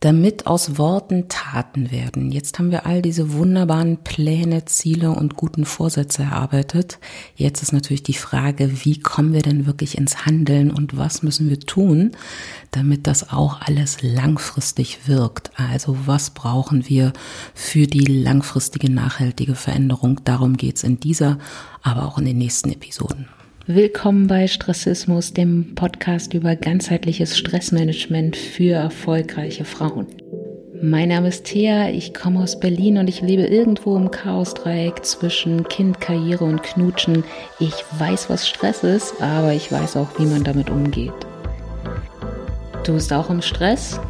damit aus Worten Taten werden. Jetzt haben wir all diese wunderbaren Pläne, Ziele und guten Vorsätze erarbeitet. Jetzt ist natürlich die Frage, wie kommen wir denn wirklich ins Handeln und was müssen wir tun, damit das auch alles langfristig wirkt. Also was brauchen wir für die langfristige nachhaltige Veränderung? Darum geht's in dieser, aber auch in den nächsten Episoden. Willkommen bei Stressismus, dem Podcast über ganzheitliches Stressmanagement für erfolgreiche Frauen. Mein Name ist Thea, ich komme aus Berlin und ich lebe irgendwo im Chaosdreieck zwischen Kind, Karriere und Knutschen. Ich weiß, was Stress ist, aber ich weiß auch, wie man damit umgeht. Du bist auch im Stress?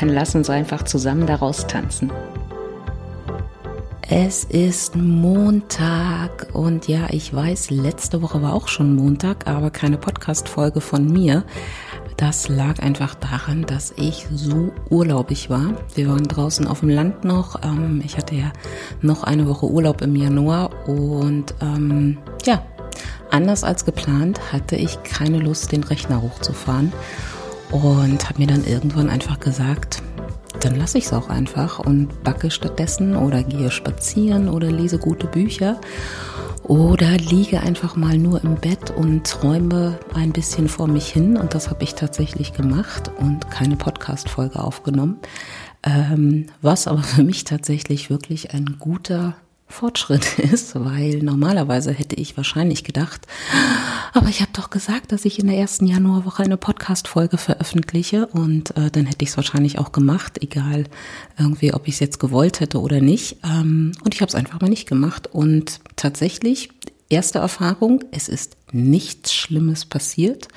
Dann lass uns einfach zusammen daraus tanzen. Es ist Montag und ja, ich weiß, letzte Woche war auch schon Montag, aber keine Podcast-Folge von mir. Das lag einfach daran, dass ich so urlaubig war. Wir waren draußen auf dem Land noch. Ähm, ich hatte ja noch eine Woche Urlaub im Januar und ähm, ja, anders als geplant hatte ich keine Lust, den Rechner hochzufahren und habe mir dann irgendwann einfach gesagt, dann lasse ich es auch einfach und backe stattdessen oder gehe spazieren oder lese gute Bücher oder liege einfach mal nur im Bett und träume ein bisschen vor mich hin. Und das habe ich tatsächlich gemacht und keine Podcast-Folge aufgenommen. Ähm, was aber für mich tatsächlich wirklich ein guter Fortschritt ist, weil normalerweise hätte ich wahrscheinlich gedacht, aber ich habe doch gesagt, dass ich in der ersten Januarwoche eine Podcast-Folge veröffentliche und äh, dann hätte ich es wahrscheinlich auch gemacht, egal irgendwie, ob ich es jetzt gewollt hätte oder nicht. Ähm, und ich habe es einfach mal nicht gemacht und tatsächlich erste Erfahrung, es ist nichts Schlimmes passiert.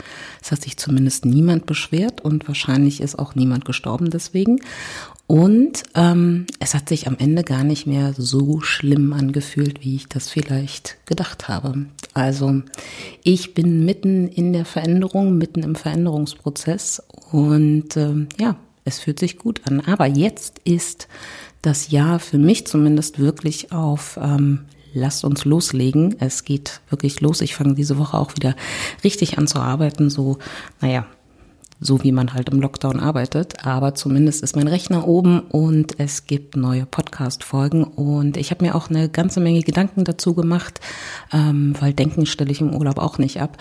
Es hat sich zumindest niemand beschwert und wahrscheinlich ist auch niemand gestorben deswegen. Und ähm, es hat sich am Ende gar nicht mehr so schlimm angefühlt, wie ich das vielleicht gedacht habe. Also ich bin mitten in der Veränderung, mitten im Veränderungsprozess und ähm, ja, es fühlt sich gut an. Aber jetzt ist das Jahr für mich zumindest wirklich auf ähm, lasst uns loslegen. Es geht wirklich los. Ich fange diese Woche auch wieder richtig an zu arbeiten. So, naja, so wie man halt im Lockdown arbeitet. Aber zumindest ist mein Rechner oben und es gibt neue Podcast-Folgen. Und ich habe mir auch eine ganze Menge Gedanken dazu gemacht, ähm, weil Denken stelle ich im Urlaub auch nicht ab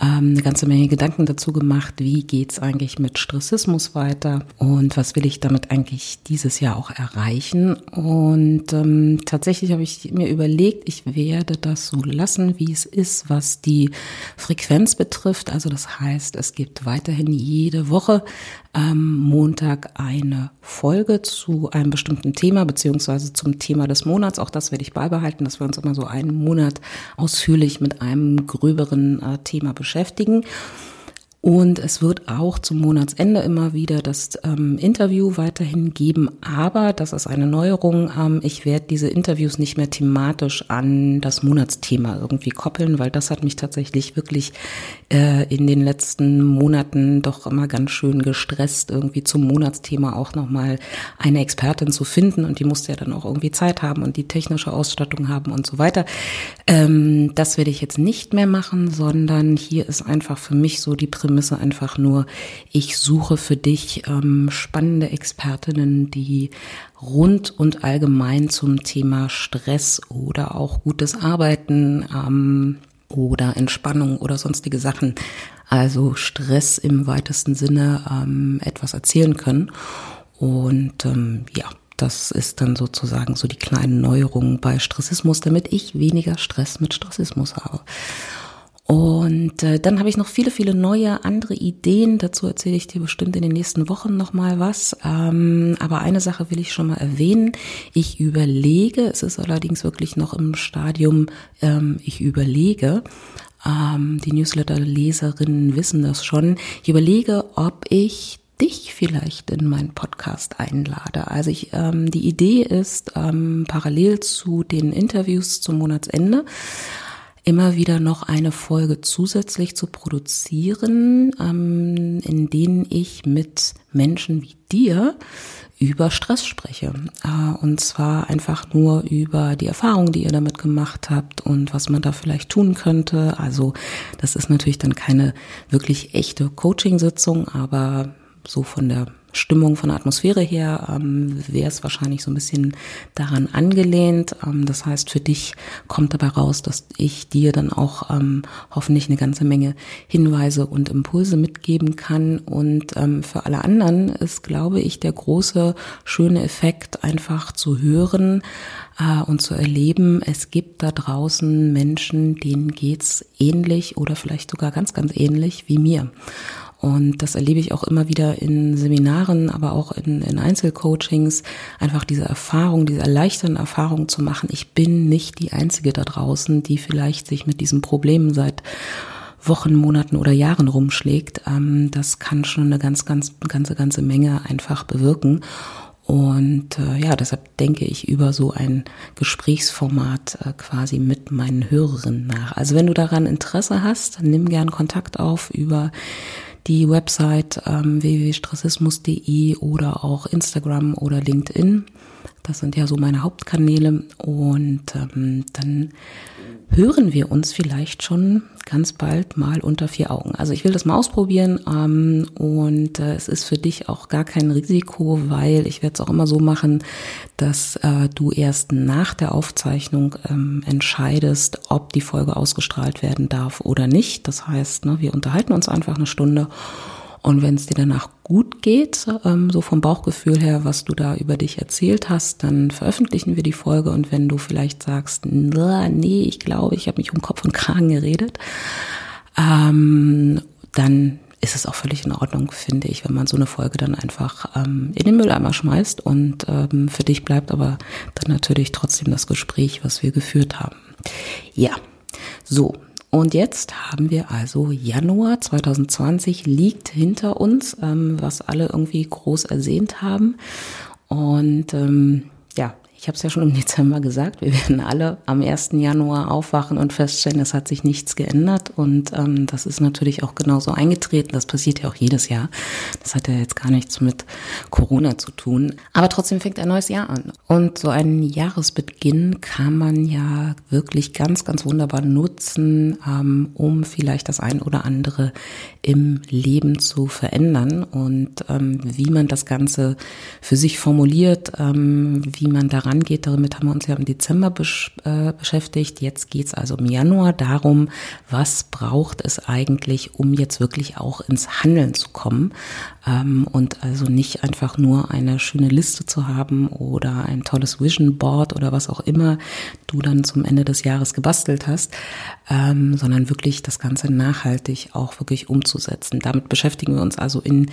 ähm, eine ganze Menge Gedanken dazu gemacht, wie geht's eigentlich mit Stressismus weiter und was will ich damit eigentlich dieses Jahr auch erreichen. Und ähm, tatsächlich habe ich mir überlegt, ich werde das so lassen, wie es ist, was die Frequenz betrifft. Also das heißt, es gibt weiterhin jede Woche am Montag eine Folge zu einem bestimmten Thema beziehungsweise zum Thema des Monats. Auch das werde ich beibehalten, dass wir uns immer so einen Monat ausführlich mit einem gröberen äh, Thema beschäftigen. Und es wird auch zum Monatsende immer wieder das ähm, Interview weiterhin geben. Aber das ist eine Neuerung. Ähm, ich werde diese Interviews nicht mehr thematisch an das Monatsthema irgendwie koppeln, weil das hat mich tatsächlich wirklich äh, in den letzten Monaten doch immer ganz schön gestresst, irgendwie zum Monatsthema auch nochmal eine Expertin zu finden. Und die musste ja dann auch irgendwie Zeit haben und die technische Ausstattung haben und so weiter. Ähm, das werde ich jetzt nicht mehr machen, sondern hier ist einfach für mich so die Prämisse, Prämisse einfach nur, ich suche für dich ähm, spannende Expertinnen, die rund und allgemein zum Thema Stress oder auch gutes Arbeiten ähm, oder Entspannung oder sonstige Sachen, also Stress im weitesten Sinne ähm, etwas erzählen können. Und ähm, ja, das ist dann sozusagen so die kleinen Neuerungen bei Stressismus, damit ich weniger Stress mit Stressismus habe. Und äh, dann habe ich noch viele, viele neue andere Ideen. Dazu erzähle ich dir bestimmt in den nächsten Wochen nochmal was. Ähm, aber eine Sache will ich schon mal erwähnen. Ich überlege, es ist allerdings wirklich noch im Stadium, ähm, ich überlege, ähm, die Newsletter-Leserinnen wissen das schon. Ich überlege, ob ich dich vielleicht in meinen Podcast einlade. Also ich, ähm, die Idee ist, ähm, parallel zu den Interviews zum Monatsende immer wieder noch eine Folge zusätzlich zu produzieren, ähm, in denen ich mit Menschen wie dir über Stress spreche. Äh, und zwar einfach nur über die Erfahrungen, die ihr damit gemacht habt und was man da vielleicht tun könnte. Also das ist natürlich dann keine wirklich echte Coaching-Sitzung, aber so von der Stimmung, von der Atmosphäre her ähm, wäre es wahrscheinlich so ein bisschen daran angelehnt. Ähm, das heißt, für dich kommt dabei raus, dass ich dir dann auch ähm, hoffentlich eine ganze Menge Hinweise und Impulse mitgeben kann. Und ähm, für alle anderen ist, glaube ich, der große, schöne Effekt, einfach zu hören äh, und zu erleben, es gibt da draußen Menschen, denen geht's ähnlich oder vielleicht sogar ganz, ganz ähnlich wie mir. Und das erlebe ich auch immer wieder in Seminaren, aber auch in, in Einzelcoachings, einfach diese Erfahrung, diese erleichternden Erfahrungen zu machen. Ich bin nicht die Einzige da draußen, die vielleicht sich mit diesen Problemen seit Wochen, Monaten oder Jahren rumschlägt. Ähm, das kann schon eine ganz, ganz, ganze, ganze Menge einfach bewirken. Und äh, ja, deshalb denke ich über so ein Gesprächsformat äh, quasi mit meinen Hörerinnen nach. Also wenn du daran Interesse hast, nimm gern Kontakt auf über die Website ähm, www.stressismus.de oder auch Instagram oder LinkedIn. Das sind ja so meine Hauptkanäle. Und ähm, dann hören wir uns vielleicht schon ganz bald mal unter vier Augen. Also ich will das mal ausprobieren ähm, und äh, es ist für dich auch gar kein Risiko, weil ich werde es auch immer so machen, dass äh, du erst nach der Aufzeichnung ähm, entscheidest, ob die Folge ausgestrahlt werden darf oder nicht. Das heißt, ne, wir unterhalten uns einfach eine Stunde und wenn es dir danach gut geht, ähm, so vom Bauchgefühl her, was du da über dich erzählt hast, dann veröffentlichen wir die Folge. Und wenn du vielleicht sagst, nee, ich glaube, ich habe mich um Kopf und Kragen geredet, ähm, dann ist es auch völlig in Ordnung, finde ich, wenn man so eine Folge dann einfach ähm, in den Mülleimer schmeißt. Und ähm, für dich bleibt aber dann natürlich trotzdem das Gespräch, was wir geführt haben. Ja, so, und jetzt haben wir also Januar 2020 liegt hinter uns, ähm, was alle irgendwie groß ersehnt haben. Und ähm, ich habe es ja schon im Dezember gesagt, wir werden alle am 1. Januar aufwachen und feststellen, es hat sich nichts geändert. Und ähm, das ist natürlich auch genauso eingetreten. Das passiert ja auch jedes Jahr. Das hat ja jetzt gar nichts mit Corona zu tun. Aber trotzdem fängt ein neues Jahr an. Und so einen Jahresbeginn kann man ja wirklich ganz, ganz wunderbar nutzen, ähm, um vielleicht das ein oder andere im Leben zu verändern. Und ähm, wie man das Ganze für sich formuliert, ähm, wie man daran angeht. Damit haben wir uns ja im Dezember besch äh, beschäftigt. Jetzt geht es also im Januar darum, was braucht es eigentlich, um jetzt wirklich auch ins Handeln zu kommen ähm, und also nicht einfach nur eine schöne Liste zu haben oder ein tolles Vision Board oder was auch immer du dann zum Ende des Jahres gebastelt hast, ähm, sondern wirklich das Ganze nachhaltig auch wirklich umzusetzen. Damit beschäftigen wir uns also in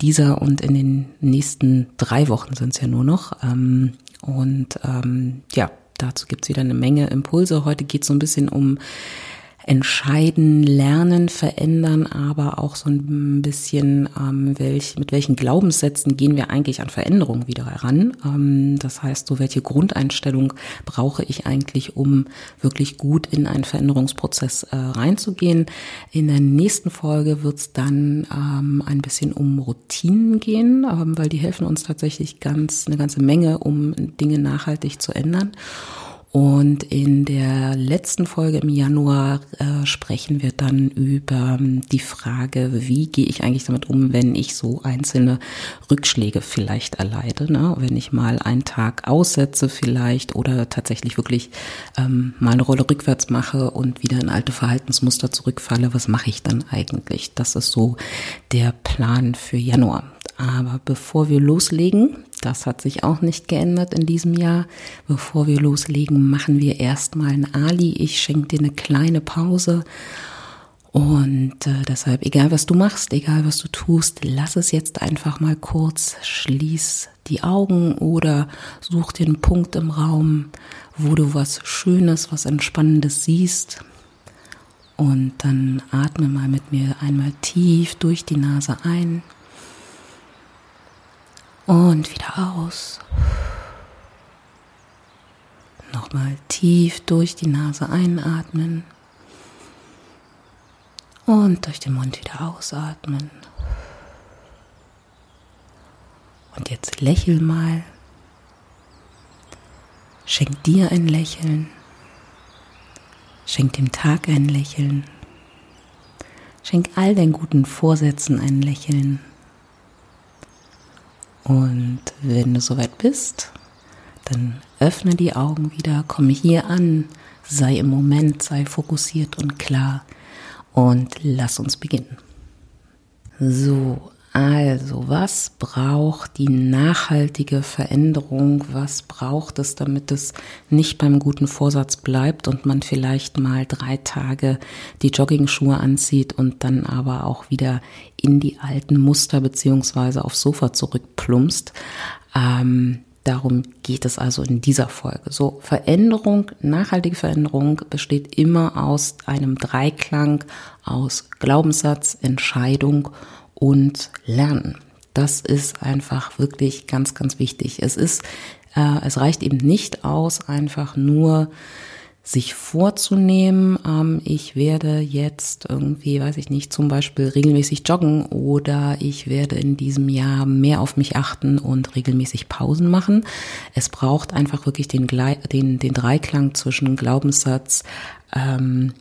dieser und in den nächsten drei Wochen sind es ja nur noch. Ähm, und ähm, ja, dazu gibt's wieder eine Menge Impulse. Heute geht's so ein bisschen um entscheiden, lernen, verändern, aber auch so ein bisschen, ähm, welch, mit welchen Glaubenssätzen gehen wir eigentlich an Veränderungen wieder heran. Ähm, das heißt, so welche Grundeinstellung brauche ich eigentlich, um wirklich gut in einen Veränderungsprozess äh, reinzugehen. In der nächsten Folge wird es dann ähm, ein bisschen um Routinen gehen, ähm, weil die helfen uns tatsächlich ganz eine ganze Menge, um Dinge nachhaltig zu ändern. Und in der letzten Folge im Januar äh, sprechen wir dann über ähm, die Frage, wie gehe ich eigentlich damit um, wenn ich so einzelne Rückschläge vielleicht erleide. Ne? Wenn ich mal einen Tag aussetze vielleicht oder tatsächlich wirklich ähm, mal eine Rolle rückwärts mache und wieder in alte Verhaltensmuster zurückfalle, was mache ich dann eigentlich? Das ist so der Plan für Januar. Aber bevor wir loslegen, das hat sich auch nicht geändert in diesem Jahr. Bevor wir loslegen, machen wir erstmal ein Ali. Ich schenke dir eine kleine Pause. Und äh, deshalb, egal was du machst, egal was du tust, lass es jetzt einfach mal kurz, schließ die Augen oder such dir einen Punkt im Raum, wo du was Schönes, was Entspannendes siehst. Und dann atme mal mit mir einmal tief durch die Nase ein und wieder aus. Nochmal tief durch die Nase einatmen. Und durch den Mund wieder ausatmen. Und jetzt lächel mal. Schenk dir ein Lächeln. Schenk dem Tag ein Lächeln. Schenk all deinen guten Vorsätzen ein Lächeln. Und wenn du soweit bist, dann öffne die Augen wieder, komme hier an, sei im Moment, sei fokussiert und klar und lass uns beginnen. So, also, was braucht die nachhaltige Veränderung? Was braucht es, damit es nicht beim guten Vorsatz bleibt und man vielleicht mal drei Tage die Jogging-Schuhe anzieht und dann aber auch wieder in die alten Muster beziehungsweise aufs Sofa zurückplumpst? Ähm, Darum geht es also in dieser Folge. So, Veränderung, nachhaltige Veränderung besteht immer aus einem Dreiklang aus Glaubenssatz, Entscheidung und Lernen. Das ist einfach wirklich ganz, ganz wichtig. Es ist, äh, es reicht eben nicht aus, einfach nur sich vorzunehmen, ähm, ich werde jetzt irgendwie, weiß ich nicht, zum Beispiel regelmäßig joggen oder ich werde in diesem Jahr mehr auf mich achten und regelmäßig Pausen machen. Es braucht einfach wirklich den, den, den Dreiklang zwischen Glaubenssatz, ähm,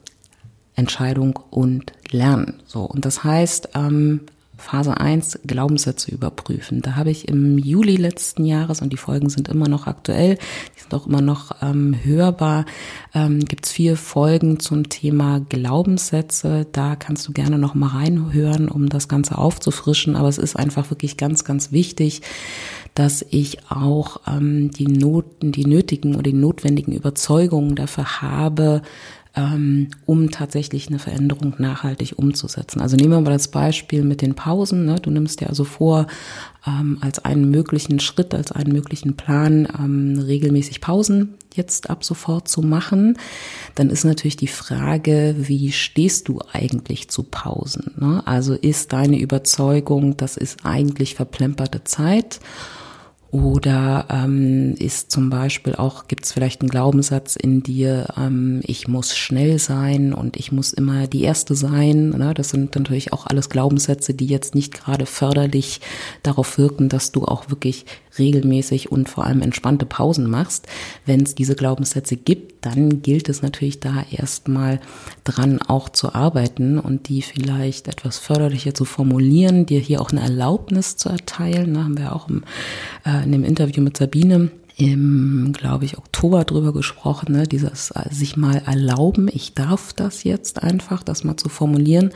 Entscheidung und Lernen. So und das heißt, ähm, Phase 1 Glaubenssätze überprüfen. Da habe ich im Juli letzten Jahres, und die Folgen sind immer noch aktuell, die sind auch immer noch ähm, hörbar, ähm, gibt es vier Folgen zum Thema Glaubenssätze. Da kannst du gerne noch mal reinhören, um das Ganze aufzufrischen. Aber es ist einfach wirklich ganz, ganz wichtig, dass ich auch ähm, die Noten, die nötigen oder die notwendigen Überzeugungen dafür habe, ähm, um tatsächlich eine Veränderung nachhaltig umzusetzen. Also nehmen wir mal das Beispiel mit den Pausen. Ne? Du nimmst dir also vor, ähm, als einen möglichen Schritt, als einen möglichen Plan, ähm, regelmäßig Pausen jetzt ab sofort zu machen. Dann ist natürlich die Frage, wie stehst du eigentlich zu Pausen? Ne? Also ist deine Überzeugung, das ist eigentlich verplemperte Zeit? Oder ähm, ist zum Beispiel auch, gibt es vielleicht einen Glaubenssatz in dir, ähm, ich muss schnell sein und ich muss immer die Erste sein. Ne? Das sind natürlich auch alles Glaubenssätze, die jetzt nicht gerade förderlich darauf wirken, dass du auch wirklich regelmäßig und vor allem entspannte Pausen machst. Wenn es diese Glaubenssätze gibt, dann gilt es natürlich da erstmal dran auch zu arbeiten und die vielleicht etwas förderlicher zu formulieren, dir hier auch eine Erlaubnis zu erteilen. Da haben wir auch im, äh, in dem Interview mit Sabine im, glaube ich, Oktober drüber gesprochen, ne, dieses äh, sich mal erlauben, ich darf das jetzt einfach, das mal zu formulieren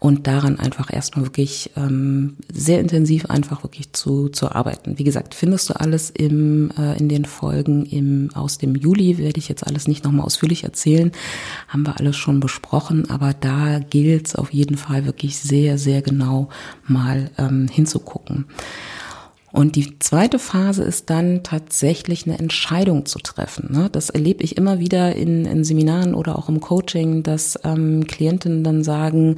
und daran einfach erstmal wirklich ähm, sehr intensiv einfach wirklich zu, zu arbeiten. Wie gesagt, findest du alles im, äh, in den Folgen im, aus dem Juli, werde ich jetzt alles nicht nochmal ausführlich erzählen, haben wir alles schon besprochen, aber da gilt es auf jeden Fall wirklich sehr, sehr genau mal ähm, hinzugucken. Und die zweite Phase ist dann tatsächlich eine Entscheidung zu treffen. Ne? Das erlebe ich immer wieder in, in Seminaren oder auch im Coaching, dass ähm, Klientinnen dann sagen,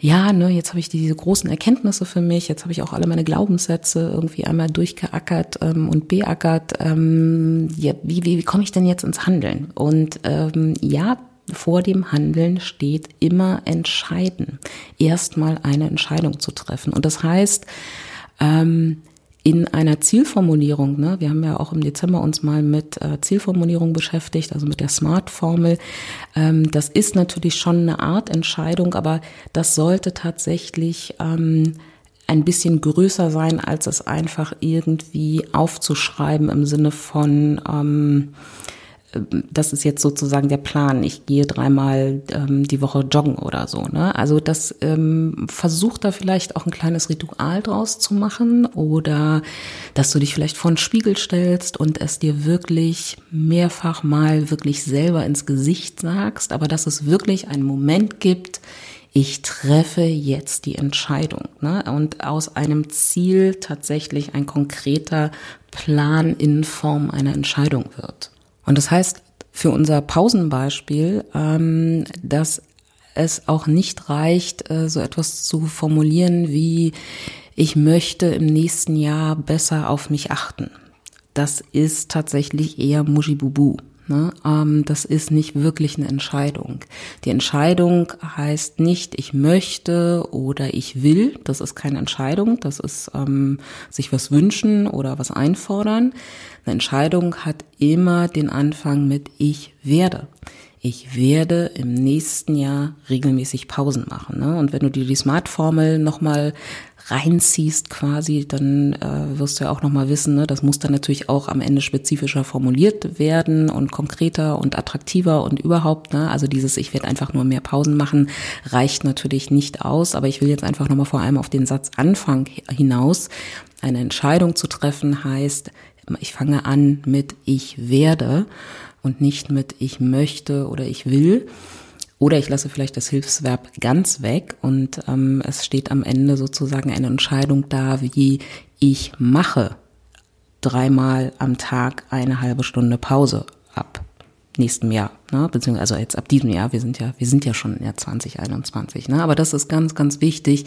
ja, ne, jetzt habe ich diese großen Erkenntnisse für mich, jetzt habe ich auch alle meine Glaubenssätze irgendwie einmal durchgeackert ähm, und beackert. Ähm, ja, wie, wie, wie komme ich denn jetzt ins Handeln? Und ähm, ja, vor dem Handeln steht immer entscheiden. Erstmal eine Entscheidung zu treffen. Und das heißt, ähm, in einer Zielformulierung, ne, wir haben ja auch im Dezember uns mal mit äh, Zielformulierung beschäftigt, also mit der Smart-Formel, ähm, das ist natürlich schon eine Art Entscheidung, aber das sollte tatsächlich ähm, ein bisschen größer sein, als es einfach irgendwie aufzuschreiben im Sinne von ähm, das ist jetzt sozusagen der Plan. Ich gehe dreimal ähm, die Woche joggen oder so. Ne? Also das ähm, versucht da vielleicht auch ein kleines Ritual draus zu machen oder dass du dich vielleicht vor den Spiegel stellst und es dir wirklich mehrfach mal wirklich selber ins Gesicht sagst, aber dass es wirklich einen Moment gibt, ich treffe jetzt die Entscheidung. Ne? Und aus einem Ziel tatsächlich ein konkreter Plan in Form einer Entscheidung wird. Und das heißt für unser Pausenbeispiel, ähm, dass es auch nicht reicht, äh, so etwas zu formulieren wie, ich möchte im nächsten Jahr besser auf mich achten. Das ist tatsächlich eher Mushibubu. Ne? Ähm, das ist nicht wirklich eine Entscheidung. Die Entscheidung heißt nicht, ich möchte oder ich will. Das ist keine Entscheidung. Das ist ähm, sich was wünschen oder was einfordern. Eine Entscheidung hat immer den Anfang mit ich werde. Ich werde im nächsten Jahr regelmäßig Pausen machen. Ne? Und wenn du dir die Smart-Formel nochmal reinziehst quasi, dann äh, wirst du ja auch nochmal wissen, ne, das muss dann natürlich auch am Ende spezifischer formuliert werden und konkreter und attraktiver und überhaupt. Ne? Also dieses, ich werde einfach nur mehr Pausen machen, reicht natürlich nicht aus. Aber ich will jetzt einfach nochmal vor allem auf den Satz Anfang hinaus. Eine Entscheidung zu treffen heißt, ich fange an mit ich werde und nicht mit ich möchte oder ich will. Oder ich lasse vielleicht das Hilfsverb ganz weg und ähm, es steht am Ende sozusagen eine Entscheidung da, wie ich mache dreimal am Tag eine halbe Stunde Pause ab nächsten Jahr, ne? beziehungsweise also jetzt ab diesem Jahr, wir sind ja, wir sind ja schon im Jahr 2021, ne? aber das ist ganz, ganz wichtig,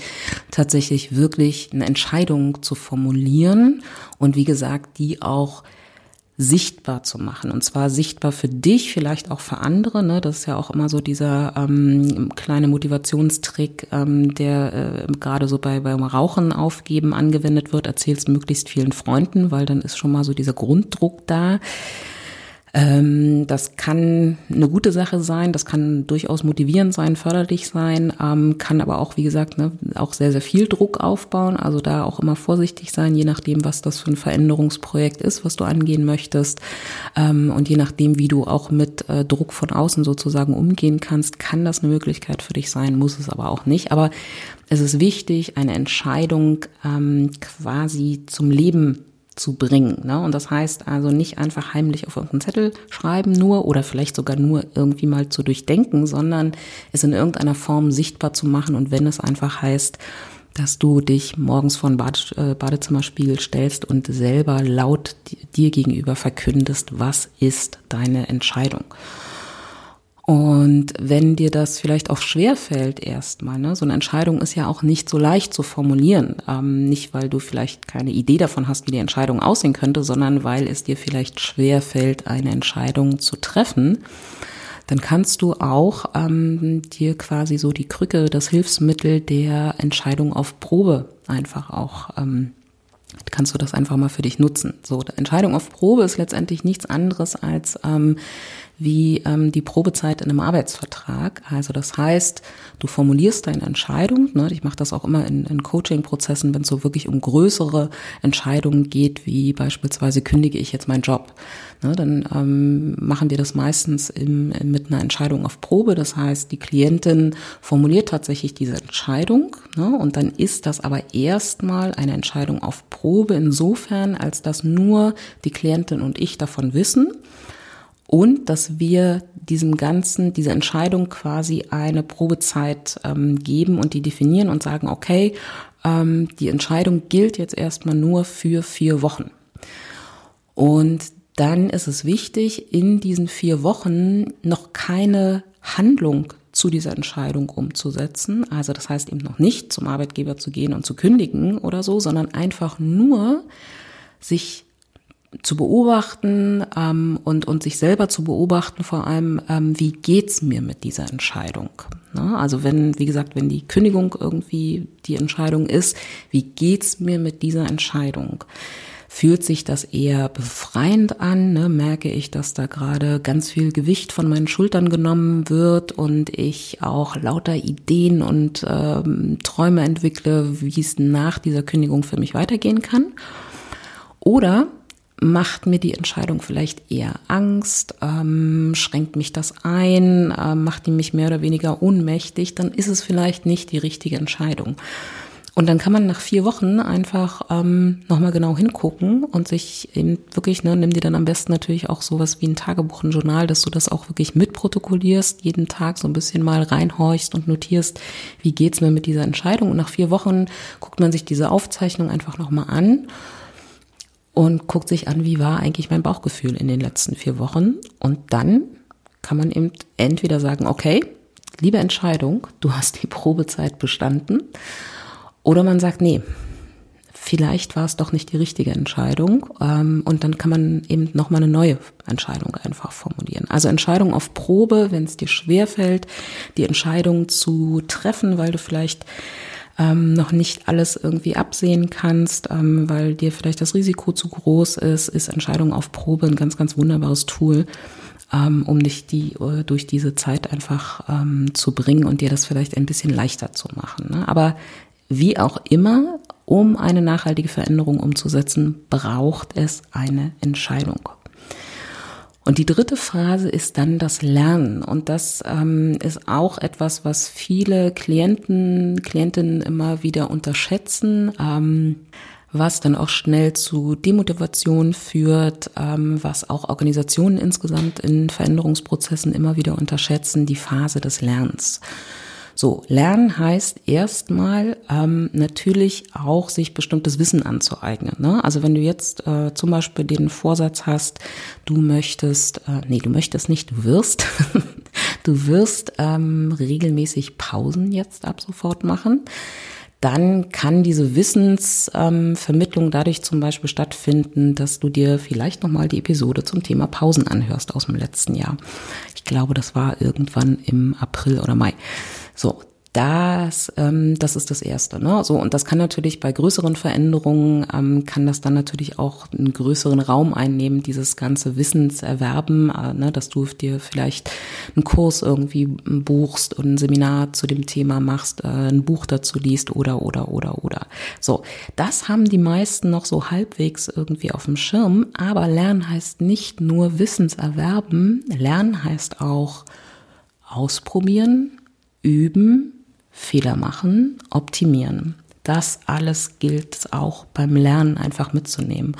tatsächlich wirklich eine Entscheidung zu formulieren und wie gesagt, die auch sichtbar zu machen. Und zwar sichtbar für dich, vielleicht auch für andere. Ne? Das ist ja auch immer so dieser ähm, kleine Motivationstrick, ähm, der äh, gerade so bei beim Rauchen aufgeben angewendet wird. Erzählst möglichst vielen Freunden, weil dann ist schon mal so dieser Grunddruck da. Ähm, das kann eine gute Sache sein, das kann durchaus motivierend sein, förderlich sein, ähm, kann aber auch, wie gesagt, ne, auch sehr, sehr viel Druck aufbauen. Also da auch immer vorsichtig sein, je nachdem, was das für ein Veränderungsprojekt ist, was du angehen möchtest. Ähm, und je nachdem, wie du auch mit äh, Druck von außen sozusagen umgehen kannst, kann das eine Möglichkeit für dich sein, muss es aber auch nicht. Aber es ist wichtig, eine Entscheidung ähm, quasi zum Leben zu bringen. Ne? Und das heißt also nicht einfach heimlich auf irgendeinen Zettel schreiben nur oder vielleicht sogar nur irgendwie mal zu durchdenken, sondern es in irgendeiner Form sichtbar zu machen. Und wenn es einfach heißt, dass du dich morgens vor den Bade, äh, Badezimmerspiegel stellst und selber laut dir gegenüber verkündest, was ist deine Entscheidung. Und wenn dir das vielleicht auch schwer fällt erstmal, ne, so eine Entscheidung ist ja auch nicht so leicht zu formulieren. Ähm, nicht, weil du vielleicht keine Idee davon hast, wie die Entscheidung aussehen könnte, sondern weil es dir vielleicht schwer fällt, eine Entscheidung zu treffen. Dann kannst du auch ähm, dir quasi so die Krücke, das Hilfsmittel der Entscheidung auf Probe einfach auch ähm, kannst du das einfach mal für dich nutzen. So, Entscheidung auf Probe ist letztendlich nichts anderes als ähm, wie ähm, die Probezeit in einem Arbeitsvertrag. Also das heißt, du formulierst deine Entscheidung. Ne? Ich mache das auch immer in, in Coaching-Prozessen, wenn es so wirklich um größere Entscheidungen geht, wie beispielsweise kündige ich jetzt meinen Job. Ne? Dann ähm, machen wir das meistens im, mit einer Entscheidung auf Probe. Das heißt, die Klientin formuliert tatsächlich diese Entscheidung ne? und dann ist das aber erstmal eine Entscheidung auf Probe insofern, als dass nur die Klientin und ich davon wissen und dass wir diesem Ganzen, diese Entscheidung quasi eine Probezeit ähm, geben und die definieren und sagen, okay, ähm, die Entscheidung gilt jetzt erstmal nur für vier Wochen. Und dann ist es wichtig, in diesen vier Wochen noch keine Handlung zu dieser Entscheidung umzusetzen. Also das heißt eben noch nicht zum Arbeitgeber zu gehen und zu kündigen oder so, sondern einfach nur sich zu beobachten ähm, und, und sich selber zu beobachten, vor allem, ähm, wie geht's mir mit dieser Entscheidung? Ne? Also wenn, wie gesagt, wenn die Kündigung irgendwie die Entscheidung ist, wie geht's mir mit dieser Entscheidung? Fühlt sich das eher befreiend an? Ne? Merke ich, dass da gerade ganz viel Gewicht von meinen Schultern genommen wird und ich auch lauter Ideen und ähm, Träume entwickle, wie es nach dieser Kündigung für mich weitergehen kann? Oder macht mir die Entscheidung vielleicht eher Angst, ähm, schränkt mich das ein, äh, macht die mich mehr oder weniger ohnmächtig, dann ist es vielleicht nicht die richtige Entscheidung. Und dann kann man nach vier Wochen einfach ähm, nochmal genau hingucken und sich eben wirklich, ne, nimm dir dann am besten natürlich auch sowas wie ein Tagebuch, ein Journal, dass du das auch wirklich mitprotokollierst, jeden Tag so ein bisschen mal reinhorchst und notierst, wie geht's mir mit dieser Entscheidung. Und nach vier Wochen guckt man sich diese Aufzeichnung einfach nochmal an und guckt sich an, wie war eigentlich mein Bauchgefühl in den letzten vier Wochen. Und dann kann man eben entweder sagen, okay, liebe Entscheidung, du hast die Probezeit bestanden. Oder man sagt, nee, vielleicht war es doch nicht die richtige Entscheidung. Ähm, und dann kann man eben nochmal eine neue Entscheidung einfach formulieren. Also Entscheidung auf Probe, wenn es dir schwerfällt, die Entscheidung zu treffen, weil du vielleicht ähm, noch nicht alles irgendwie absehen kannst, ähm, weil dir vielleicht das Risiko zu groß ist, ist Entscheidung auf Probe ein ganz, ganz wunderbares Tool. ähm, um dich die äh, durch diese Zeit einfach ähm, zu bringen und dir das vielleicht ein bisschen leichter zu machen. Ne? Aber wie auch immer, um eine nachhaltige Veränderung umzusetzen, braucht es eine Entscheidung. Und die dritte Phase ist dann das Lernen. Und das ähm, ist auch etwas, was viele Klienten, Klientinnen immer wieder unterschätzen. Ähm, was dann auch schnell zu Demotivation führt, ähm, was auch Organisationen insgesamt in Veränderungsprozessen immer wieder unterschätzen, die Phase des Lernens. So, Lernen heißt erstmal ähm, natürlich auch, sich bestimmtes Wissen anzueignen. Ne? Also wenn du jetzt äh, zum Beispiel den Vorsatz hast, du möchtest, äh, nee, du möchtest nicht, du wirst, du wirst ähm, regelmäßig Pausen jetzt ab sofort machen dann kann diese Wissensvermittlung ähm, dadurch zum Beispiel stattfinden, dass du dir vielleicht nochmal die Episode zum Thema Pausen anhörst aus dem letzten Jahr. Ich glaube, das war irgendwann im April oder Mai. So, das, ähm, das ist das Erste. Ne? So, und das kann natürlich bei größeren Veränderungen, ähm, kann das dann natürlich auch einen größeren Raum einnehmen, dieses ganze Wissenserwerben, äh, ne? dass du dir vielleicht einen Kurs irgendwie buchst und ein Seminar zu dem Thema machst, äh, ein Buch dazu liest oder, oder, oder, oder. So, das haben die meisten noch so halbwegs irgendwie auf dem Schirm, aber Lernen heißt nicht nur Wissenserwerben, Lernen heißt auch ausprobieren, üben, Fehler machen, optimieren. Das alles gilt auch beim Lernen einfach mitzunehmen.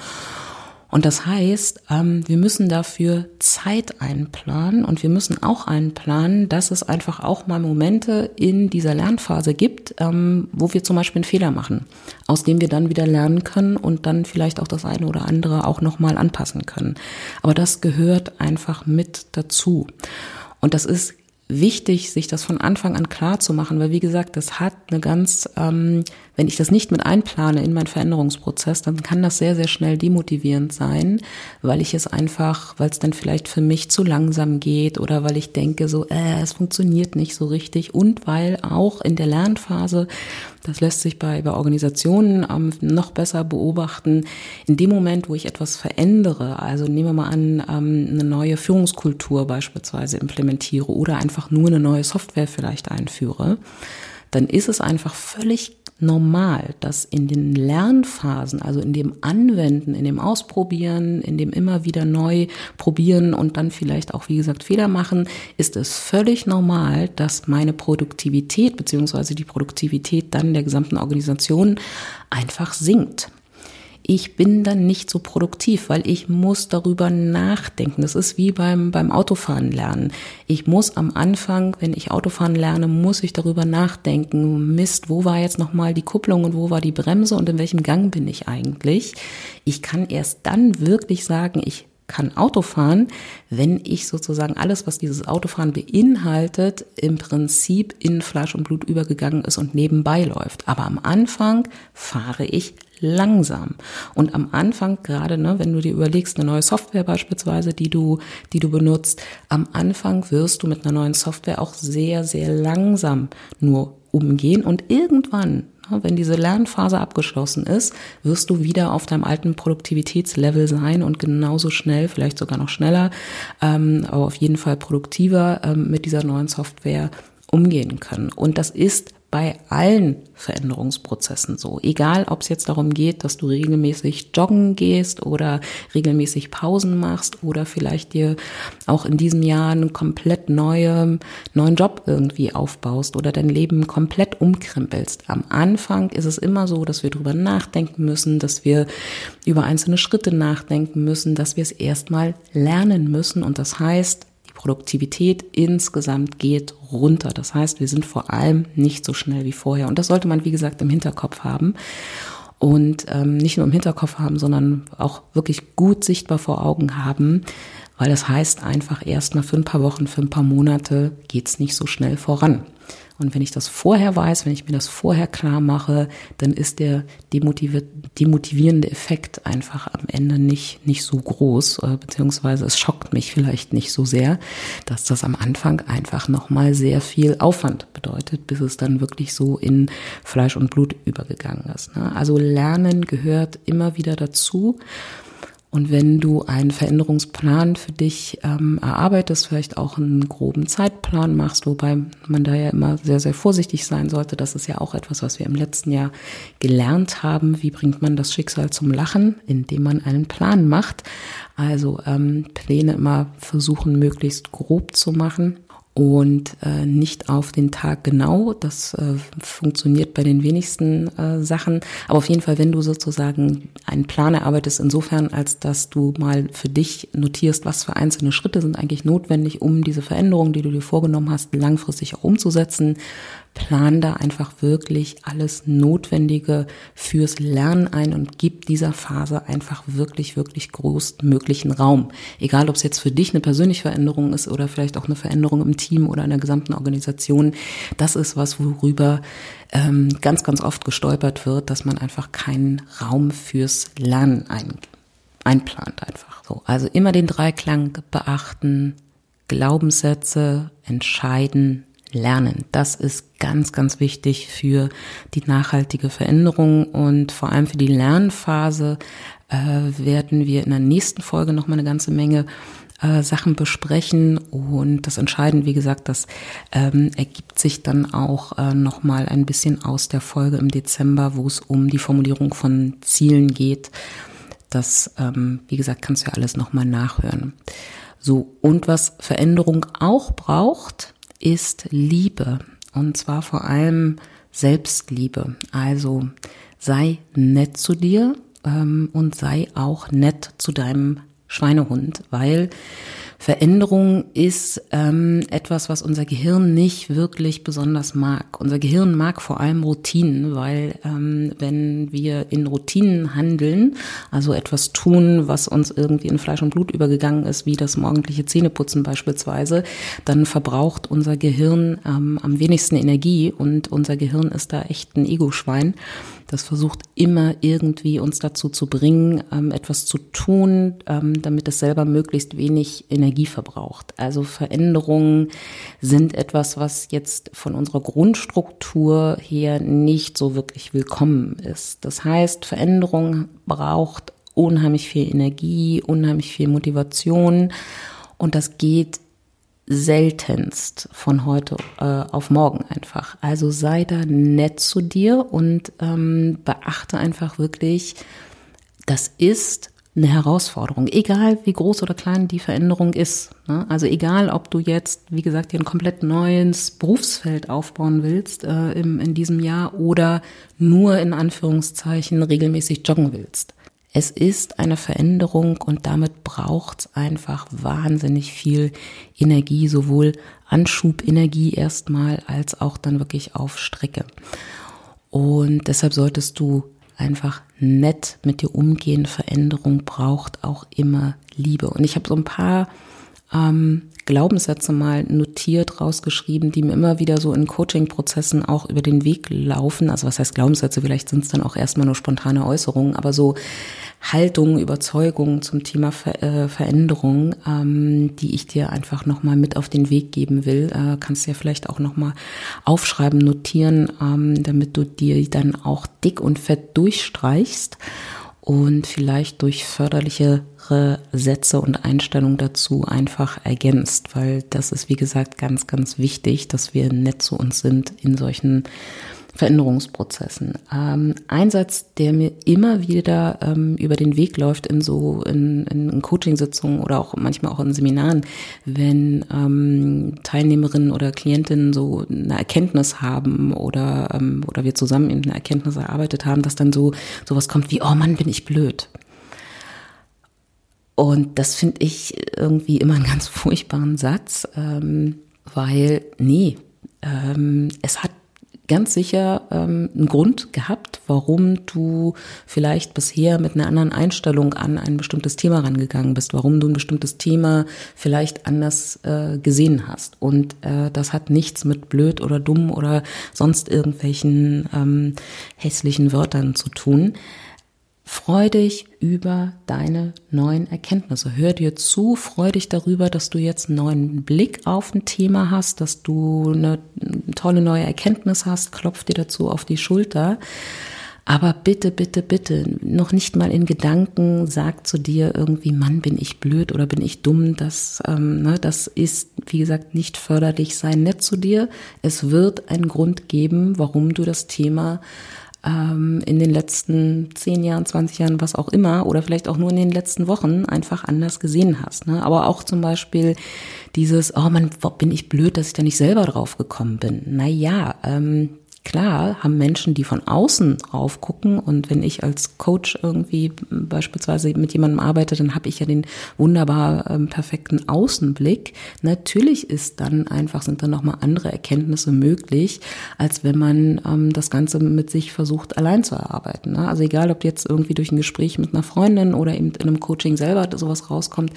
Und das heißt, ähm, wir müssen dafür Zeit einplanen und wir müssen auch einplanen, dass es einfach auch mal Momente in dieser Lernphase gibt, ähm, wo wir zum Beispiel einen Fehler machen, aus dem wir dann wieder lernen können und dann vielleicht auch das eine oder andere auch nochmal anpassen können. Aber das gehört einfach mit dazu. Und das ist wichtig, sich das von Anfang an klar zu machen, weil wie gesagt, das hat eine ganz, ähm, wenn ich das nicht mit einplane in meinen Veränderungsprozess, dann kann das sehr, sehr schnell demotivierend sein, weil ich es einfach, weil es dann vielleicht für mich zu langsam geht oder weil ich denke so, äh, es funktioniert nicht so richtig. Und weil auch in der Lernphase das lässt sich bei, bei Organisationen ähm, noch besser beobachten. In dem Moment, wo ich etwas verändere, also nehmen wir mal an, ähm, eine neue Führungskultur beispielsweise implementiere oder einfach nur eine neue Software vielleicht einführe, dann ist es einfach völlig normal, dass in den Lernphasen, also in dem Anwenden, in dem Ausprobieren, in dem immer wieder neu probieren und dann vielleicht auch, wie gesagt, Fehler machen, ist es völlig normal, dass meine Produktivität beziehungsweise die Produktivität dann der gesamten Organisation einfach sinkt ich bin dann nicht so produktiv, weil ich muss darüber nachdenken. Das ist wie beim, beim Autofahren lernen. Ich muss am Anfang, wenn ich Autofahren lerne, muss ich darüber nachdenken. Mist, wo war jetzt nochmal die Kupplung und wo war die Bremse und in welchem Gang bin ich eigentlich? Ich kann erst dann wirklich sagen, ich kann Auto fahren, wenn ich sozusagen alles, was dieses Autofahren beinhaltet, im Prinzip in Fleisch und Blut übergegangen ist und nebenbei läuft. Aber am Anfang fahre ich langsam. Und am Anfang, gerade ne, wenn du dir überlegst, eine neue Software beispielsweise, die du, die du benutzt, am Anfang wirst du mit einer neuen Software auch sehr, sehr langsam nur umgehen und irgendwann wenn diese Lernphase abgeschlossen ist, wirst du wieder auf deinem alten Produktivitätslevel sein und genauso schnell, vielleicht sogar noch schneller, ähm, aber auf jeden Fall produktiver ähm, mit dieser neuen Software umgehen können. Und das ist bei allen Veränderungsprozessen so. Egal, ob es jetzt darum geht, dass du regelmäßig joggen gehst oder regelmäßig Pausen machst oder vielleicht dir auch in diesem Jahr einen komplett neue, neuen Job irgendwie aufbaust oder dein Leben komplett umkrempelst. Am Anfang ist es immer so, dass wir drüber nachdenken müssen, dass wir über einzelne Schritte nachdenken müssen, dass wir es erstmal lernen müssen und das heißt, Produktivität insgesamt geht runter. Das heißt, wir sind vor allem nicht so schnell wie vorher. Und das sollte man, wie gesagt, im Hinterkopf haben. Und ähm, nicht nur im Hinterkopf haben, sondern auch wirklich gut sichtbar vor Augen haben, weil das heißt einfach erstmal für ein paar Wochen, für ein paar Monate geht's nicht so schnell voran. Und wenn ich das vorher weiß, wenn ich mir das vorher klar mache, dann ist der demotivierende Effekt einfach am Ende nicht, nicht so groß, äh, beziehungsweise es schockt mich vielleicht nicht so sehr, dass das am Anfang einfach nochmal sehr viel Aufwand bedeutet, bis es dann wirklich so in Fleisch und Blut übergegangen ist. Ne? Also Lernen gehört immer wieder dazu. Und wenn du einen Veränderungsplan für dich ähm, erarbeitest, vielleicht auch einen groben Zeitplan machst, wobei man da ja immer sehr, sehr vorsichtig sein sollte, das ist ja auch etwas, was wir im letzten Jahr gelernt haben. Wie bringt man das Schicksal zum Lachen, indem man einen Plan macht? Also ähm, Pläne immer versuchen, möglichst grob zu machen und äh, nicht auf den Tag genau. Das äh, funktioniert bei den wenigsten äh, Sachen. Aber auf jeden Fall, wenn du sozusagen einen Plan erarbeitest, insofern, als dass du mal für dich notierst, was für einzelne Schritte sind eigentlich notwendig, um diese Veränderung, die du dir vorgenommen hast, langfristig auch umzusetzen, plan da einfach wirklich alles Notwendige fürs Lernen ein und gib dieser Phase einfach wirklich, wirklich großmöglichen Raum. Egal, ob es jetzt für dich eine persönliche Veränderung ist oder vielleicht auch eine Veränderung im Team oder in der gesamten Organisation. Das ist was, worüber ähm, ganz, ganz oft gestolpert wird, dass man einfach keinen Raum fürs Lernen ein, einplant einfach so. Also immer den Dreiklang beachten, Glaubenssätze entscheiden, lernen. Das ist ganz, ganz wichtig für die nachhaltige Veränderung und vor allem für die Lernphase äh, werden wir in der nächsten Folge noch mal eine ganze Menge äh, Sachen besprechen und das Entscheidende, wie gesagt, das ähm, ergibt sich dann auch äh, noch mal ein bisschen aus der Folge im Dezember, wo es um die Formulierung von Zielen geht. Das, ähm, wie gesagt, kannst du ja alles noch mal nachhören. So und was Veränderung auch braucht, ist Liebe. Und zwar vor allem Selbstliebe. Also sei nett zu dir ähm, und sei auch nett zu deinem Schweinehund, weil Veränderung ist ähm, etwas, was unser Gehirn nicht wirklich besonders mag. Unser Gehirn mag vor allem Routinen, weil ähm, wenn wir in Routinen handeln, also etwas tun, was uns irgendwie in Fleisch und Blut übergegangen ist, wie das morgendliche Zähneputzen beispielsweise, dann verbraucht unser Gehirn ähm, am wenigsten Energie und unser Gehirn ist da echt ein Ego-Schwein. Das versucht immer irgendwie uns dazu zu bringen, ähm, etwas zu tun, ähm, damit es selber möglichst wenig Energie verbraucht. Also Veränderungen sind etwas, was jetzt von unserer Grundstruktur her nicht so wirklich willkommen ist. Das heißt, Veränderung braucht unheimlich viel Energie, unheimlich viel Motivation und das geht seltenst von heute äh, auf morgen einfach. Also sei da nett zu dir und ähm, beachte einfach wirklich, das ist eine Herausforderung, egal wie groß oder klein die Veränderung ist. Ne? Also egal, ob du jetzt, wie gesagt, dir ein komplett neues Berufsfeld aufbauen willst äh, im, in diesem Jahr oder nur in Anführungszeichen regelmäßig joggen willst. Es ist eine Veränderung und damit braucht es einfach wahnsinnig viel Energie, sowohl Anschubenergie erstmal als auch dann wirklich auf Strecke. Und deshalb solltest du einfach nett mit dir umgehen. Veränderung braucht auch immer Liebe. Und ich habe so ein paar ähm, Glaubenssätze mal notiert, rausgeschrieben, die mir immer wieder so in Coaching-Prozessen auch über den Weg laufen. Also was heißt Glaubenssätze? Vielleicht sind es dann auch erstmal nur spontane Äußerungen, aber so Haltungen, Überzeugungen zum Thema Ver äh, Veränderung, ähm, die ich dir einfach nochmal mit auf den Weg geben will. Äh, kannst du ja vielleicht auch nochmal aufschreiben, notieren, ähm, damit du dir dann auch dick und fett durchstreichst und vielleicht durch förderliche Sätze und Einstellungen dazu einfach ergänzt, weil das ist, wie gesagt, ganz, ganz wichtig, dass wir nett zu uns sind in solchen Veränderungsprozessen. Ähm, ein Satz, der mir immer wieder ähm, über den Weg läuft in so in, in Coachingsitzungen oder auch manchmal auch in Seminaren, wenn ähm, Teilnehmerinnen oder Klientinnen so eine Erkenntnis haben oder ähm, oder wir zusammen eben eine Erkenntnis erarbeitet haben, dass dann so sowas kommt wie oh Mann, bin ich blöd. Und das finde ich irgendwie immer einen ganz furchtbaren Satz, ähm, weil nee, ähm, es hat ganz sicher ähm, einen Grund gehabt, warum du vielleicht bisher mit einer anderen Einstellung an ein bestimmtes Thema rangegangen bist, warum du ein bestimmtes Thema vielleicht anders äh, gesehen hast. Und äh, das hat nichts mit blöd oder dumm oder sonst irgendwelchen ähm, hässlichen Wörtern zu tun. Freu dich über deine neuen Erkenntnisse. Hör dir zu, freu dich darüber, dass du jetzt einen neuen Blick auf ein Thema hast, dass du eine tolle neue Erkenntnis hast, klopf dir dazu auf die Schulter. Aber bitte, bitte, bitte, noch nicht mal in Gedanken sagt zu dir irgendwie, Mann, bin ich blöd oder bin ich dumm. Das, ähm, ne, das ist, wie gesagt, nicht förderlich. Sei nett zu dir. Es wird einen Grund geben, warum du das Thema ähm, in den letzten zehn Jahren, 20 Jahren, was auch immer, oder vielleicht auch nur in den letzten Wochen einfach anders gesehen hast. Ne? Aber auch zum Beispiel dieses, oh man, bin ich blöd, dass ich da nicht selber drauf gekommen bin. Naja, ähm, Klar haben Menschen, die von außen raufgucken und wenn ich als Coach irgendwie beispielsweise mit jemandem arbeite, dann habe ich ja den wunderbar ähm, perfekten Außenblick. Natürlich ist dann einfach, sind dann nochmal andere Erkenntnisse möglich, als wenn man ähm, das Ganze mit sich versucht allein zu erarbeiten. Ne? Also egal, ob jetzt irgendwie durch ein Gespräch mit einer Freundin oder eben in einem Coaching selber sowas rauskommt,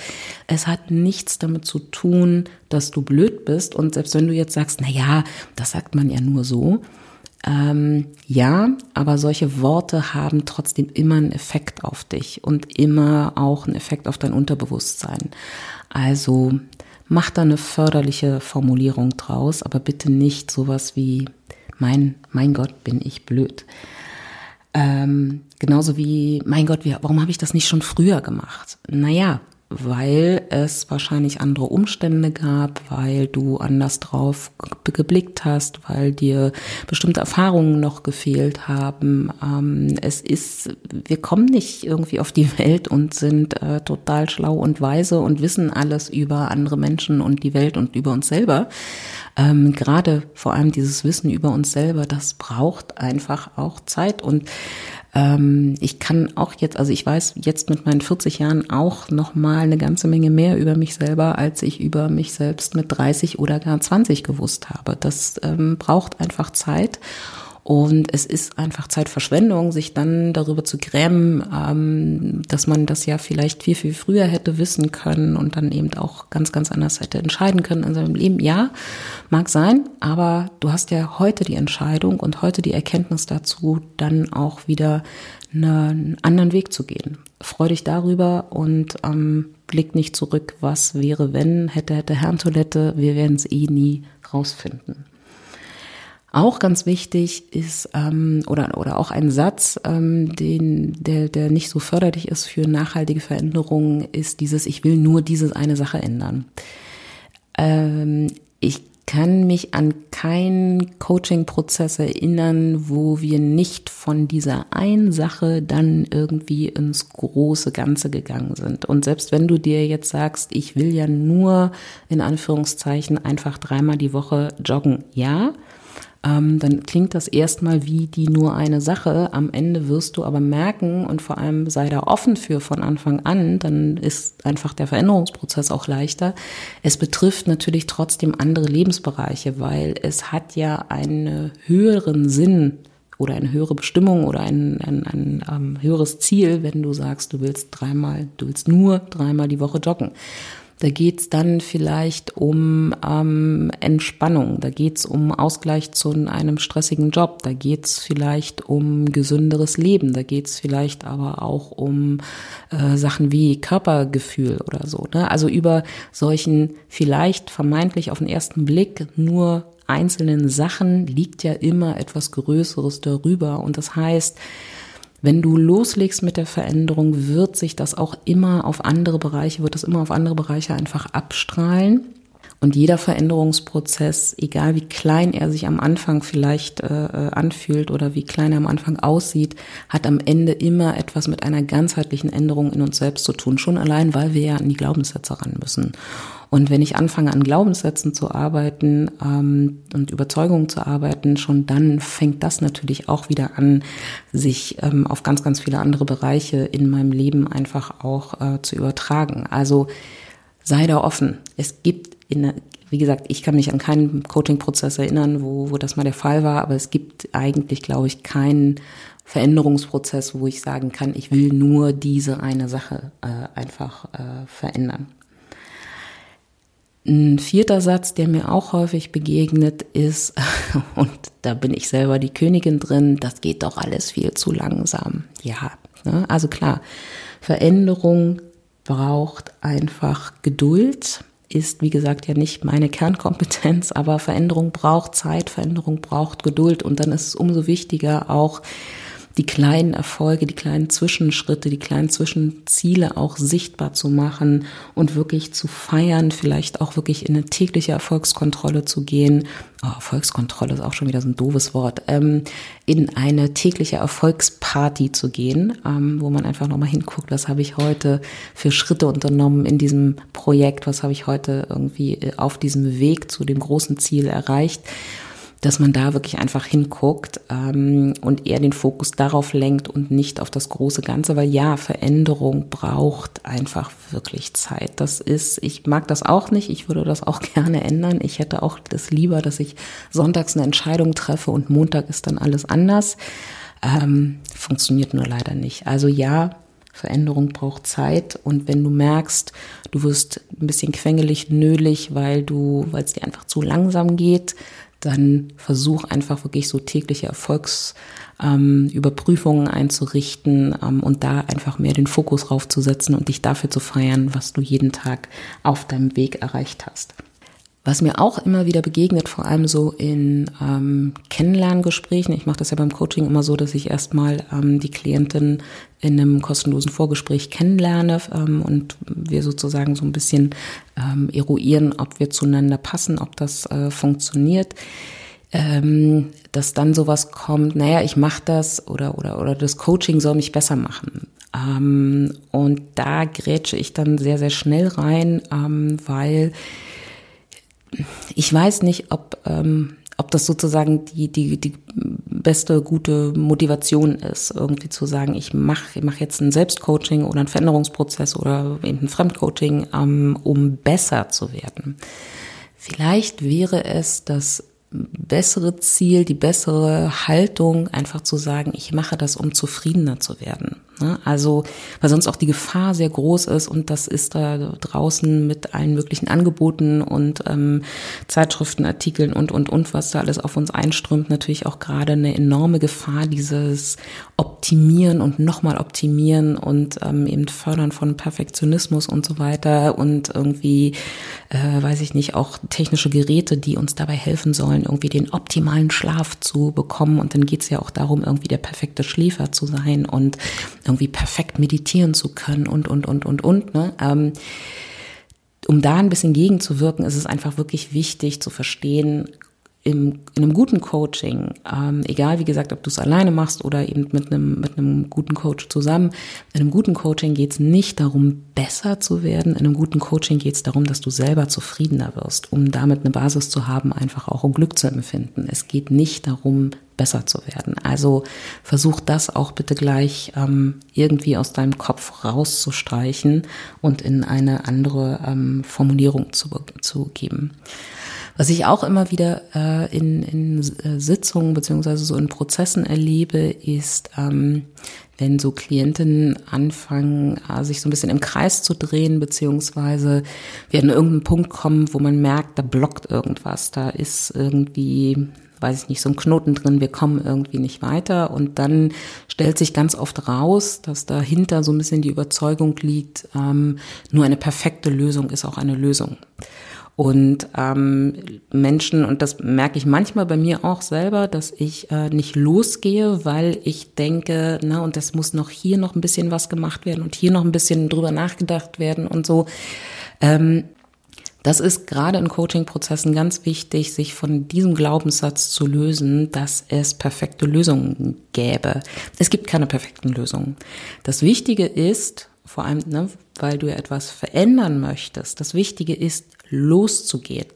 es hat nichts damit zu tun, dass du blöd bist und selbst wenn du jetzt sagst, na ja, das sagt man ja nur so, ähm, ja, aber solche Worte haben trotzdem immer einen Effekt auf dich und immer auch einen Effekt auf dein Unterbewusstsein. Also mach da eine förderliche Formulierung draus, aber bitte nicht sowas wie mein, mein Gott, bin ich blöd. Ähm, genauso wie, mein Gott, wie, warum habe ich das nicht schon früher gemacht? Naja, weil es wahrscheinlich andere Umstände gab, weil du anders drauf geblickt hast, weil dir bestimmte Erfahrungen noch gefehlt haben. Ähm, es ist, wir kommen nicht irgendwie auf die Welt und sind äh, total schlau und weise und wissen alles über andere Menschen und die Welt und über uns selber. Ähm, gerade vor allem dieses Wissen über uns selber, das braucht einfach auch Zeit und ähm, ich kann auch jetzt, also ich weiß jetzt mit meinen 40 Jahren auch noch mal eine ganze Menge mehr über mich selber, als ich über mich selbst mit 30 oder gar 20 gewusst habe. Das ähm, braucht einfach Zeit. Und es ist einfach Zeitverschwendung, sich dann darüber zu grämen, ähm, dass man das ja vielleicht viel, viel früher hätte wissen können und dann eben auch ganz, ganz anders hätte entscheiden können in seinem Leben. Ja, mag sein, aber du hast ja heute die Entscheidung und heute die Erkenntnis dazu, dann auch wieder einen anderen Weg zu gehen. Freu dich darüber und ähm, blick nicht zurück, was wäre, wenn, hätte, hätte Herrentoilette, wir werden es eh nie rausfinden. Auch ganz wichtig ist ähm, oder oder auch ein Satz, ähm, den der der nicht so förderlich ist für nachhaltige Veränderungen, ist dieses: Ich will nur diese eine Sache ändern. Ähm, ich kann mich an keinen Coaching-Prozess erinnern, wo wir nicht von dieser einen Sache dann irgendwie ins große Ganze gegangen sind. Und selbst wenn du dir jetzt sagst, ich will ja nur in Anführungszeichen einfach dreimal die Woche joggen, ja, ähm, dann klingt das erstmal wie die nur eine Sache. Am Ende wirst du aber merken und vor allem sei da offen für von Anfang an, dann ist einfach der Veränderungsprozess auch leichter. Es betrifft natürlich trotzdem andere Lebensbereiche, weil es hat ja einen höheren Sinn oder eine höhere Bestimmung oder ein, ein, ein, ähm, höheres Ziel, wenn du sagst, du willst dreimal, du willst nur dreimal die Woche joggen. Da geht's dann vielleicht um ähm, Entspannung, da geht's um Ausgleich zu einem stressigen Job, da geht's vielleicht um gesünderes Leben, da geht's vielleicht aber auch um äh, Sachen wie Körpergefühl oder so. Ne? Also über solchen vielleicht vermeintlich auf den ersten Blick nur einzelnen Sachen liegt ja immer etwas Größeres darüber. Und das heißt, wenn du loslegst mit der Veränderung, wird sich das auch immer auf andere Bereiche, wird es immer auf andere Bereiche einfach abstrahlen. Und jeder Veränderungsprozess, egal wie klein er sich am Anfang vielleicht äh, äh, anfühlt oder wie klein er am Anfang aussieht, hat am Ende immer etwas mit einer ganzheitlichen Änderung in uns selbst zu tun. Schon allein, weil wir ja an die Glaubenssätze ran müssen. Und wenn ich anfange an Glaubenssätzen zu arbeiten ähm, und Überzeugungen zu arbeiten, schon dann fängt das natürlich auch wieder an, sich ähm, auf ganz, ganz viele andere Bereiche in meinem Leben einfach auch äh, zu übertragen. Also sei da offen. Es gibt in, wie gesagt, ich kann mich an keinen Coaching-Prozess erinnern, wo, wo das mal der Fall war, aber es gibt eigentlich, glaube ich, keinen Veränderungsprozess, wo ich sagen kann, ich will nur diese eine Sache äh, einfach äh, verändern. Ein vierter Satz, der mir auch häufig begegnet ist, und da bin ich selber die Königin drin, das geht doch alles viel zu langsam. Ja, ne? also klar, Veränderung braucht einfach Geduld, ist wie gesagt ja nicht meine Kernkompetenz, aber Veränderung braucht Zeit, Veränderung braucht Geduld und dann ist es umso wichtiger auch die kleinen Erfolge, die kleinen Zwischenschritte, die kleinen Zwischenziele auch sichtbar zu machen und wirklich zu feiern, vielleicht auch wirklich in eine tägliche Erfolgskontrolle zu gehen. Oh, Erfolgskontrolle ist auch schon wieder so ein doofes Wort. Ähm, in eine tägliche Erfolgsparty zu gehen, ähm, wo man einfach nochmal hinguckt, was habe ich heute für Schritte unternommen in diesem Projekt, was habe ich heute irgendwie äh, auf diesem Weg zu dem großen Ziel erreicht dass man da wirklich einfach hinguckt ähm, und eher den Fokus darauf lenkt und nicht auf das große Ganze, weil ja, Veränderung braucht einfach wirklich Zeit. Das ist, ich mag das auch nicht, ich würde das auch gerne ändern. Ich hätte auch das lieber, dass ich sonntags eine Entscheidung treffe und Montag ist dann alles anders. Ähm, funktioniert nur leider nicht. Also ja, Veränderung braucht Zeit und wenn du merkst, du wirst ein bisschen quengelig, nölig, weil du, weil es dir einfach zu langsam geht, dann versuch einfach wirklich so tägliche Erfolgsüberprüfungen ähm, einzurichten ähm, und da einfach mehr den Fokus raufzusetzen und dich dafür zu feiern, was du jeden Tag auf deinem Weg erreicht hast. Was mir auch immer wieder begegnet, vor allem so in ähm, Kennenlerngesprächen, ich mache das ja beim Coaching immer so, dass ich erstmal ähm, die Klientin in einem kostenlosen Vorgespräch kennenlerne ähm, und wir sozusagen so ein bisschen ähm, eruieren, ob wir zueinander passen, ob das äh, funktioniert. Ähm, dass dann sowas kommt, naja, ich mache das oder, oder, oder das Coaching soll mich besser machen. Ähm, und da grätsche ich dann sehr, sehr schnell rein, ähm, weil ich weiß nicht, ob, ähm, ob das sozusagen die, die, die beste, gute Motivation ist, irgendwie zu sagen, ich mache ich mach jetzt ein Selbstcoaching oder ein Veränderungsprozess oder eben ein Fremdcoaching, ähm, um besser zu werden. Vielleicht wäre es das bessere Ziel, die bessere Haltung, einfach zu sagen, ich mache das, um zufriedener zu werden. Ne? Also, weil sonst auch die Gefahr sehr groß ist und das ist da draußen mit allen möglichen Angeboten und ähm, Zeitschriftenartikeln und, und, und, was da alles auf uns einströmt, natürlich auch gerade eine enorme Gefahr, dieses Optimieren und nochmal optimieren und ähm, eben fördern von Perfektionismus und so weiter und irgendwie, äh, weiß ich nicht, auch technische Geräte, die uns dabei helfen sollen, irgendwie den optimalen Schlaf zu bekommen. Und dann geht es ja auch darum, irgendwie der perfekte Schläfer zu sein und irgendwie perfekt meditieren zu können und, und, und, und, und. Ne? Ähm, um da ein bisschen gegenzuwirken, ist es einfach wirklich wichtig zu verstehen, im, in einem guten Coaching, ähm, egal wie gesagt, ob du es alleine machst oder eben mit einem, mit einem guten Coach zusammen, in einem guten Coaching geht es nicht darum, besser zu werden. In einem guten Coaching geht es darum, dass du selber zufriedener wirst, um damit eine Basis zu haben, einfach auch um Glück zu empfinden. Es geht nicht darum, besser zu werden. Also versuch das auch bitte gleich ähm, irgendwie aus deinem Kopf rauszustreichen und in eine andere ähm, Formulierung zu, zu geben. Was ich auch immer wieder äh, in, in äh, Sitzungen beziehungsweise so in Prozessen erlebe, ist, ähm, wenn so Klientinnen anfangen, äh, sich so ein bisschen im Kreis zu drehen, beziehungsweise wir an irgendeinen Punkt kommen, wo man merkt, da blockt irgendwas, da ist irgendwie weiß ich nicht, so ein Knoten drin, wir kommen irgendwie nicht weiter. Und dann stellt sich ganz oft raus, dass dahinter so ein bisschen die Überzeugung liegt, ähm, nur eine perfekte Lösung ist auch eine Lösung. Und ähm, Menschen, und das merke ich manchmal bei mir auch selber, dass ich äh, nicht losgehe, weil ich denke, na, und das muss noch hier noch ein bisschen was gemacht werden und hier noch ein bisschen drüber nachgedacht werden und so. Ähm, das ist gerade in Coaching-Prozessen ganz wichtig, sich von diesem Glaubenssatz zu lösen, dass es perfekte Lösungen gäbe. Es gibt keine perfekten Lösungen. Das Wichtige ist, vor allem, ne, weil du ja etwas verändern möchtest, das Wichtige ist, loszugehen.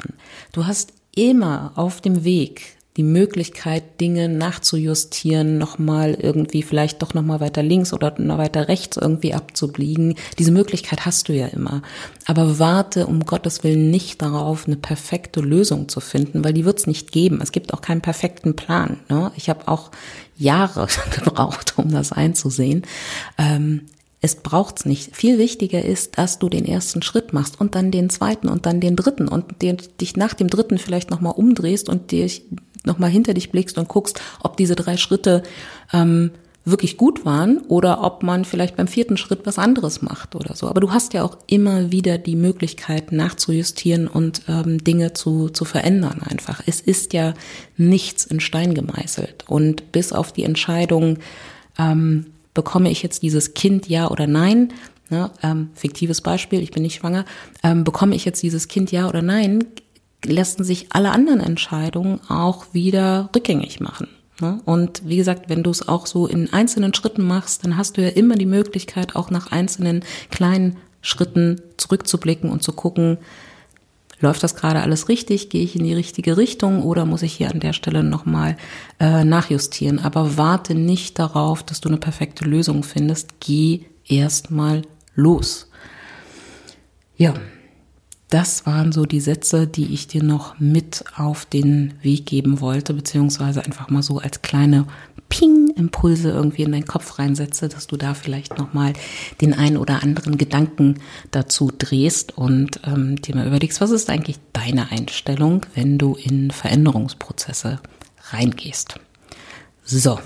Du hast immer auf dem Weg die Möglichkeit, Dinge nachzujustieren, nochmal irgendwie vielleicht doch nochmal weiter links oder noch weiter rechts irgendwie abzubiegen. Diese Möglichkeit hast du ja immer. Aber warte um Gottes Willen nicht darauf, eine perfekte Lösung zu finden, weil die wird es nicht geben. Es gibt auch keinen perfekten Plan. Ne? Ich habe auch Jahre gebraucht, um das einzusehen. Ähm, es braucht's nicht. Viel wichtiger ist, dass du den ersten Schritt machst und dann den zweiten und dann den dritten und dich nach dem dritten vielleicht nochmal umdrehst und dich nochmal hinter dich blickst und guckst, ob diese drei Schritte ähm, wirklich gut waren oder ob man vielleicht beim vierten Schritt was anderes macht oder so. Aber du hast ja auch immer wieder die Möglichkeit nachzujustieren und ähm, Dinge zu, zu verändern einfach. Es ist ja nichts in Stein gemeißelt. Und bis auf die Entscheidung, ähm, bekomme ich jetzt dieses Kind ja oder nein? Ne, ähm, fiktives Beispiel, ich bin nicht schwanger, ähm, bekomme ich jetzt dieses Kind ja oder nein, lassen sich alle anderen Entscheidungen auch wieder rückgängig machen. Ne? Und wie gesagt, wenn du es auch so in einzelnen Schritten machst, dann hast du ja immer die Möglichkeit, auch nach einzelnen kleinen Schritten zurückzublicken und zu gucken, läuft das gerade alles richtig, gehe ich in die richtige Richtung oder muss ich hier an der Stelle nochmal äh, nachjustieren. Aber warte nicht darauf, dass du eine perfekte Lösung findest. Geh erstmal los. Ja, das waren so die Sätze, die ich dir noch mit auf den Weg geben wollte, beziehungsweise einfach mal so als kleine Ping-Impulse irgendwie in deinen Kopf reinsetze, dass du da vielleicht nochmal den einen oder anderen Gedanken dazu drehst und ähm, dir mal überlegst, was ist eigentlich deine Einstellung, wenn du in Veränderungsprozesse reingehst. So,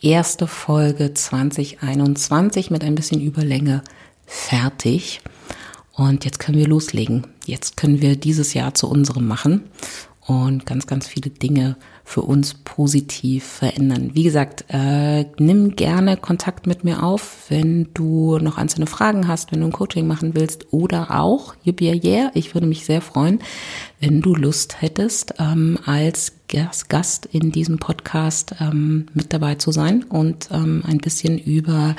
erste Folge 2021 mit ein bisschen Überlänge fertig. Und jetzt können wir loslegen. Jetzt können wir dieses Jahr zu unserem machen und ganz, ganz viele Dinge für uns positiv verändern. Wie gesagt, äh, nimm gerne Kontakt mit mir auf, wenn du noch einzelne Fragen hast, wenn du ein Coaching machen willst oder auch, yippie yeah, ich würde mich sehr freuen, wenn du Lust hättest, ähm, als Gast in diesem Podcast ähm, mit dabei zu sein und ähm, ein bisschen über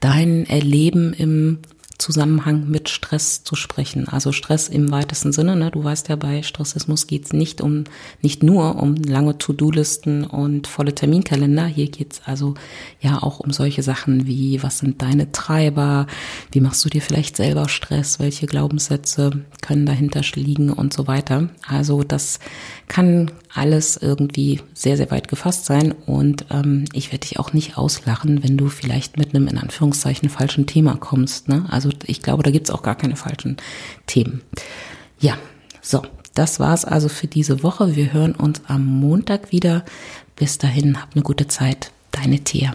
dein Erleben im Zusammenhang mit Stress zu sprechen. Also Stress im weitesten Sinne. Ne? Du weißt ja, bei Stressismus geht's nicht um nicht nur um lange To-Do-Listen und volle Terminkalender. Hier geht's also ja auch um solche Sachen wie, was sind deine Treiber, wie machst du dir vielleicht selber Stress, welche Glaubenssätze können dahinter liegen und so weiter. Also das kann alles irgendwie sehr, sehr weit gefasst sein und ähm, ich werde dich auch nicht auslachen, wenn du vielleicht mit einem in Anführungszeichen falschen Thema kommst. Ne? Also ich glaube, da gibt's auch gar keine falschen Themen. Ja, so, das war's also für diese Woche. Wir hören uns am Montag wieder. Bis dahin, habt eine gute Zeit. Deine Thea.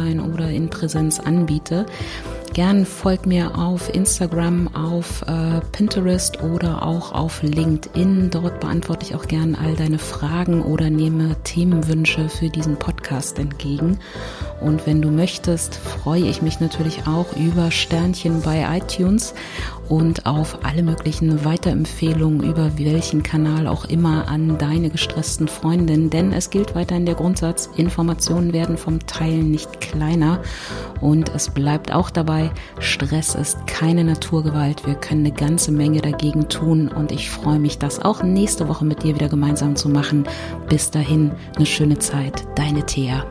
online oder in Präsenz anbiete. Gern folgt mir auf Instagram, auf äh, Pinterest oder auch auf LinkedIn. Dort beantworte ich auch gern all deine Fragen oder nehme Themenwünsche für diesen Podcast entgegen. Und wenn du möchtest, freue ich mich natürlich auch über Sternchen bei iTunes und auf alle möglichen Weiterempfehlungen über welchen Kanal auch immer an deine gestressten Freundinnen. Denn es gilt weiterhin der Grundsatz, Informationen werden vom Teilen nicht kleiner. Und es bleibt auch dabei, Stress ist keine Naturgewalt. Wir können eine ganze Menge dagegen tun. Und ich freue mich, das auch nächste Woche mit dir wieder gemeinsam zu machen. Bis dahin, eine schöne Zeit. Deine Thea.